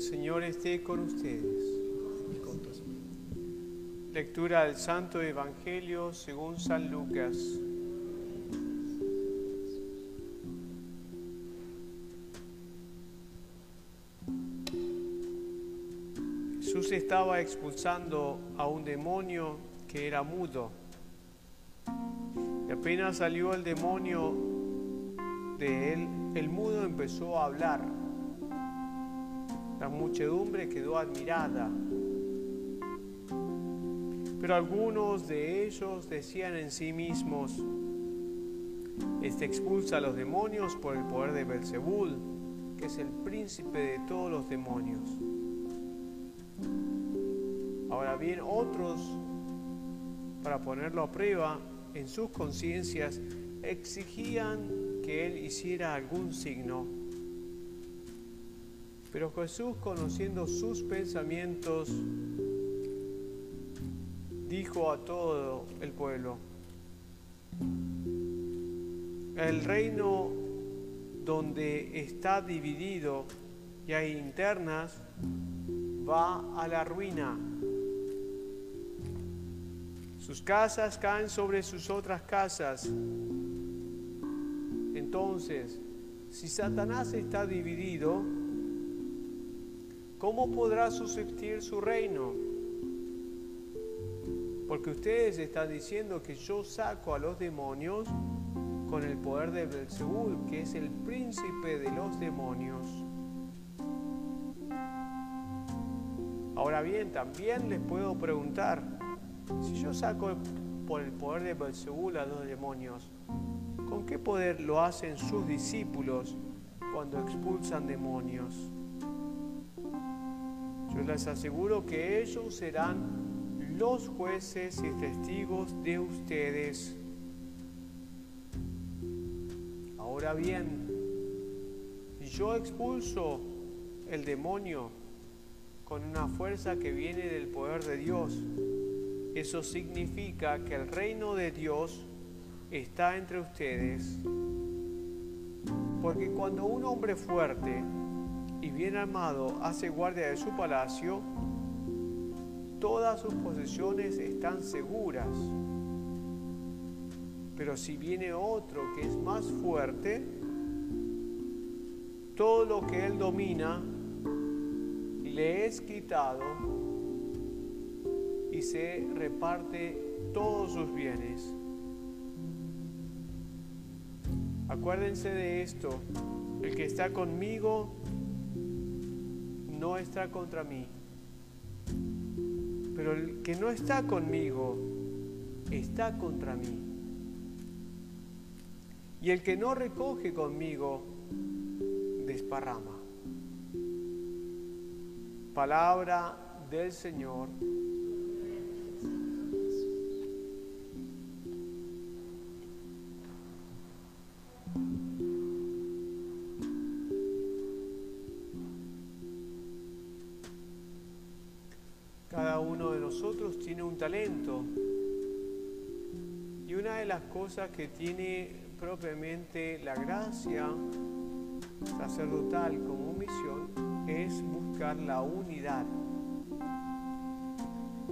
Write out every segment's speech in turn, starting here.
El Señor esté con ustedes. Lectura del Santo Evangelio según San Lucas. Jesús estaba expulsando a un demonio que era mudo. Y apenas salió el demonio de él, el mudo empezó a hablar. La muchedumbre quedó admirada. Pero algunos de ellos decían en sí mismos, este expulsa a los demonios por el poder de Belzebul, que es el príncipe de todos los demonios. Ahora bien, otros, para ponerlo a prueba en sus conciencias, exigían que él hiciera algún signo pero Jesús, conociendo sus pensamientos, dijo a todo el pueblo, el reino donde está dividido y hay internas va a la ruina. Sus casas caen sobre sus otras casas. Entonces, si Satanás está dividido, ¿cómo podrá subsistir su reino? Porque ustedes están diciendo que yo saco a los demonios con el poder de Belzebul, que es el príncipe de los demonios. Ahora bien, también les puedo preguntar, si yo saco por el poder de Belzebul a los demonios, ¿con qué poder lo hacen sus discípulos cuando expulsan demonios? Yo les aseguro que ellos serán los jueces y testigos de ustedes. Ahora bien, yo expulso el demonio con una fuerza que viene del poder de Dios, eso significa que el reino de Dios está entre ustedes. Porque cuando un hombre fuerte y bien armado hace guardia de su palacio, todas sus posesiones están seguras. Pero si viene otro que es más fuerte, todo lo que él domina le es quitado y se reparte todos sus bienes. Acuérdense de esto, el que está conmigo no está contra mí. Pero el que no está conmigo está contra mí. Y el que no recoge conmigo desparrama. Palabra del Señor. Que tiene propiamente la gracia sacerdotal como misión es buscar la unidad.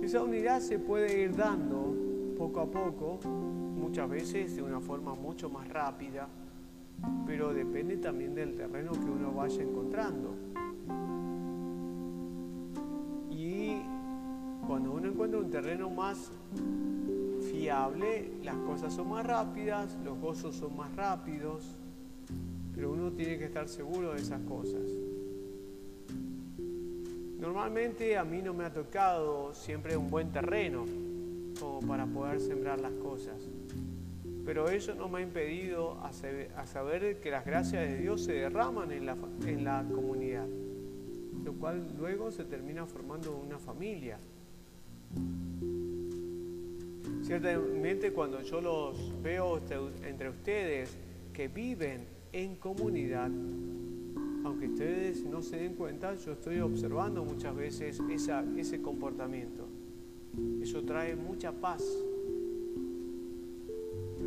Esa unidad se puede ir dando poco a poco, muchas veces de una forma mucho más rápida, pero depende también del terreno que uno vaya encontrando. Cuando uno encuentra un terreno más fiable, las cosas son más rápidas, los gozos son más rápidos, pero uno tiene que estar seguro de esas cosas. Normalmente a mí no me ha tocado siempre un buen terreno como para poder sembrar las cosas, pero eso no me ha impedido a saber que las gracias de Dios se derraman en la, en la comunidad, lo cual luego se termina formando una familia. Ciertamente cuando yo los veo entre ustedes que viven en comunidad, aunque ustedes no se den cuenta, yo estoy observando muchas veces ese comportamiento. Eso trae mucha paz.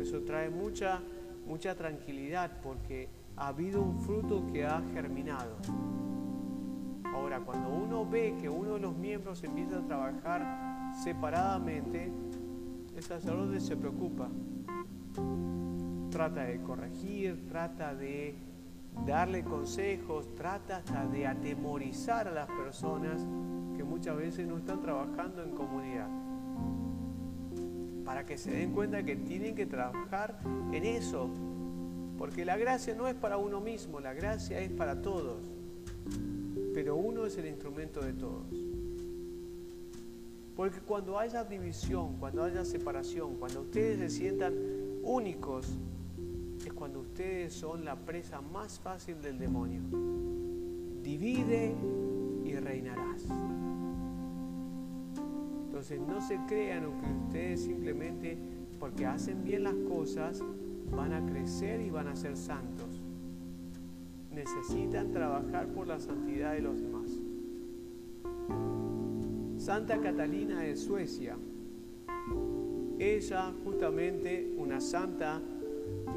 Eso trae mucha, mucha tranquilidad porque ha habido un fruto que ha germinado. Ahora, cuando uno ve que uno de los miembros empieza a trabajar separadamente, el sacerdote se preocupa. Trata de corregir, trata de darle consejos, trata hasta de atemorizar a las personas que muchas veces no están trabajando en comunidad. Para que se den cuenta que tienen que trabajar en eso. Porque la gracia no es para uno mismo, la gracia es para todos. Pero uno es el instrumento de todos. Porque cuando haya división, cuando haya separación, cuando ustedes se sientan únicos, es cuando ustedes son la presa más fácil del demonio. Divide y reinarás. Entonces no se crean que ustedes simplemente porque hacen bien las cosas van a crecer y van a ser santos. Necesitan trabajar por la santidad de los demás. Santa Catalina de Suecia. Ella justamente una santa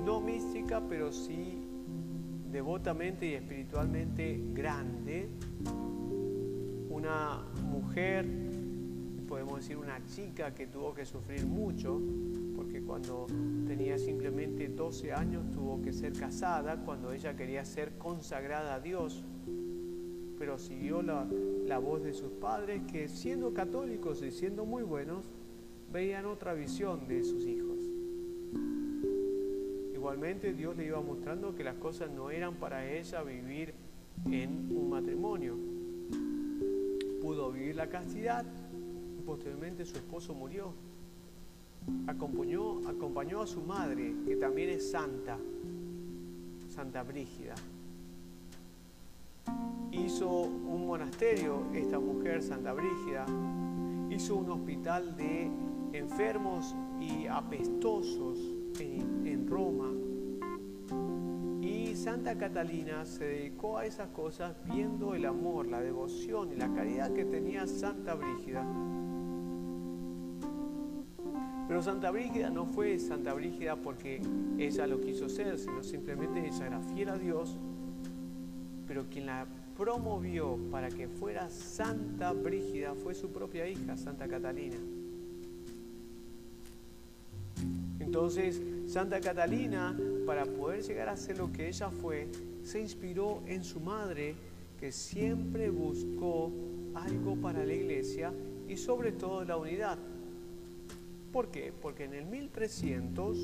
no mística, pero sí devotamente y espiritualmente grande, una mujer, podemos decir una chica que tuvo que sufrir mucho, porque cuando tenía simplemente 12 años tuvo que ser casada, cuando ella quería ser consagrada a Dios, pero siguió la, la voz de sus padres que siendo católicos y siendo muy buenos, veían otra visión de sus hijos. Igualmente Dios le iba mostrando que las cosas no eran para ella vivir en un matrimonio. Pudo vivir la castidad y posteriormente su esposo murió. Acompañó, acompañó a su madre, que también es santa, Santa Brígida. Hizo un monasterio, esta mujer, Santa Brígida, hizo un hospital de enfermos y apestosos en, Roma. Y Santa Catalina se dedicó a esas cosas viendo el amor, la devoción y la caridad que tenía Santa Brígida. Pero Santa Brígida no fue Santa Brígida porque ella lo quiso ser, sino simplemente ella era fiel a Dios. Pero quien la promovió para que fuera Santa Brígida fue su propia hija, Santa Catalina. Entonces, Santa Catalina, para poder llegar a ser lo que ella fue, se inspiró en su madre, que siempre buscó algo para la iglesia y sobre todo la unidad. ¿Por qué? Porque en el 1300,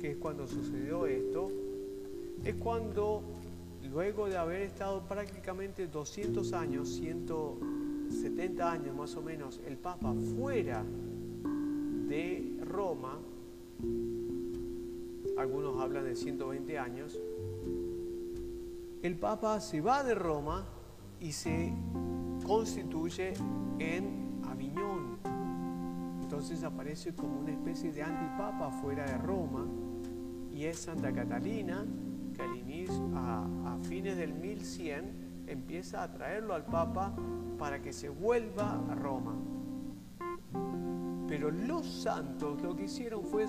que es cuando sucedió esto, es cuando, luego de haber estado prácticamente 200 años, 170 años más o menos, el Papa fuera de Roma, algunos hablan de 120 años, el Papa se va de Roma y se constituye en Aviñón. Entonces aparece como una especie de antipapa fuera de Roma y es Santa Catalina que al inicio, fines del 1100 empieza a traerlo al Papa para que se vuelva a Roma. Pero los santos lo que hicieron fue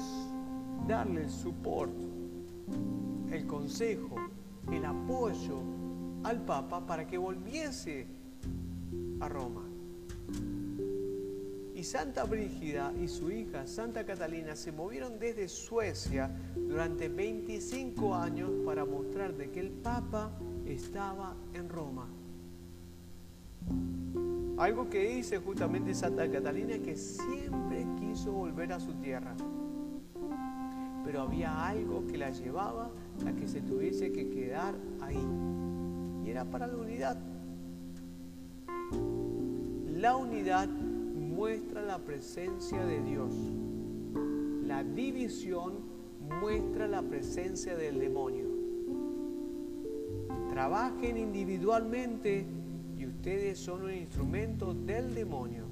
darle el support, el consejo, el apoyo al Papa para que volviese a Roma. Y Santa Brígida y su hija Santa Catalina se movieron desde Suecia durante 25 años para mostrar de que el Papa estaba en Roma. Algo que dice justamente Santa Catalina que siempre quiso volver a su tierra. Pero había algo que la llevaba a que se tuviese que quedar ahí. Y era para la unidad. La unidad muestra la presencia de Dios. La división muestra la presencia del demonio. Trabajen individualmente ustedes son un instrumento del demonio.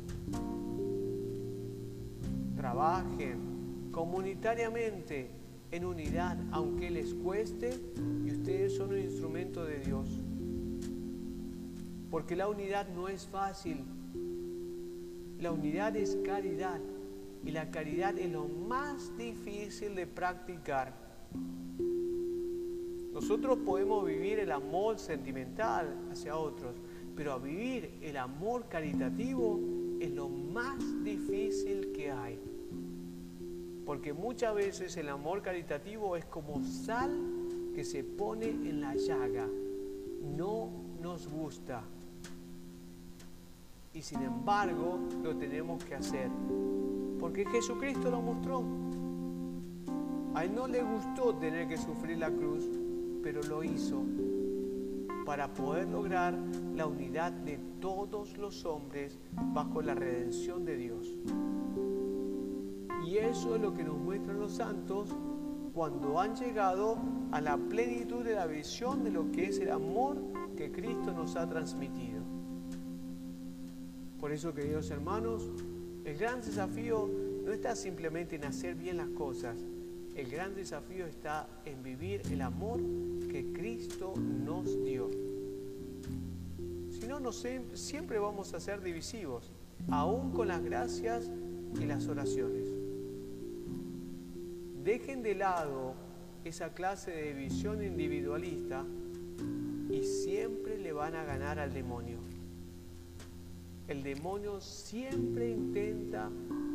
Trabajen comunitariamente en unidad, aunque les cueste, y ustedes son un instrumento de Dios. Porque la unidad no es fácil. La unidad es caridad. Y la caridad es lo más difícil de practicar. Nosotros podemos vivir el amor sentimental hacia otros, pero a vivir el amor caritativo es lo más difícil que hay. Porque muchas veces el amor caritativo es como sal que se pone en la llaga. No nos gusta. Y sin embargo lo tenemos que hacer. Porque Jesucristo lo mostró. A él no le gustó tener que sufrir la cruz, pero lo hizo para poder lograr la unidad de todos los hombres bajo la redención de Dios. Y eso es lo que nos muestran los santos cuando han llegado a la plenitud de la visión de lo que es el amor que Cristo nos ha transmitido. Por eso, queridos hermanos, el gran desafío no está simplemente en hacer bien las cosas, el gran desafío está en vivir el amor que Cristo nos dio. Si no, siempre vamos a ser divisivos, aún con las gracias y las oraciones. Dejen de lado esa clase de visión individualista y siempre le van a ganar al demonio. El demonio siempre intenta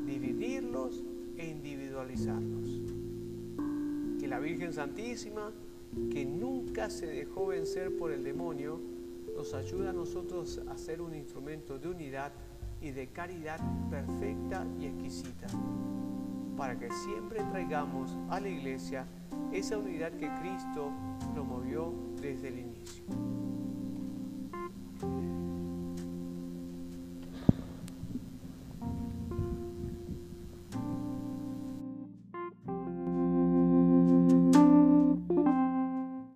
dividirlos e individualizarlos. Que la Virgen Santísima, que nunca se dejó vencer por el demonio, nos ayuda a nosotros a ser un instrumento de unidad y de caridad perfecta y exquisita, para que siempre traigamos a la iglesia esa unidad que Cristo promovió desde el inicio.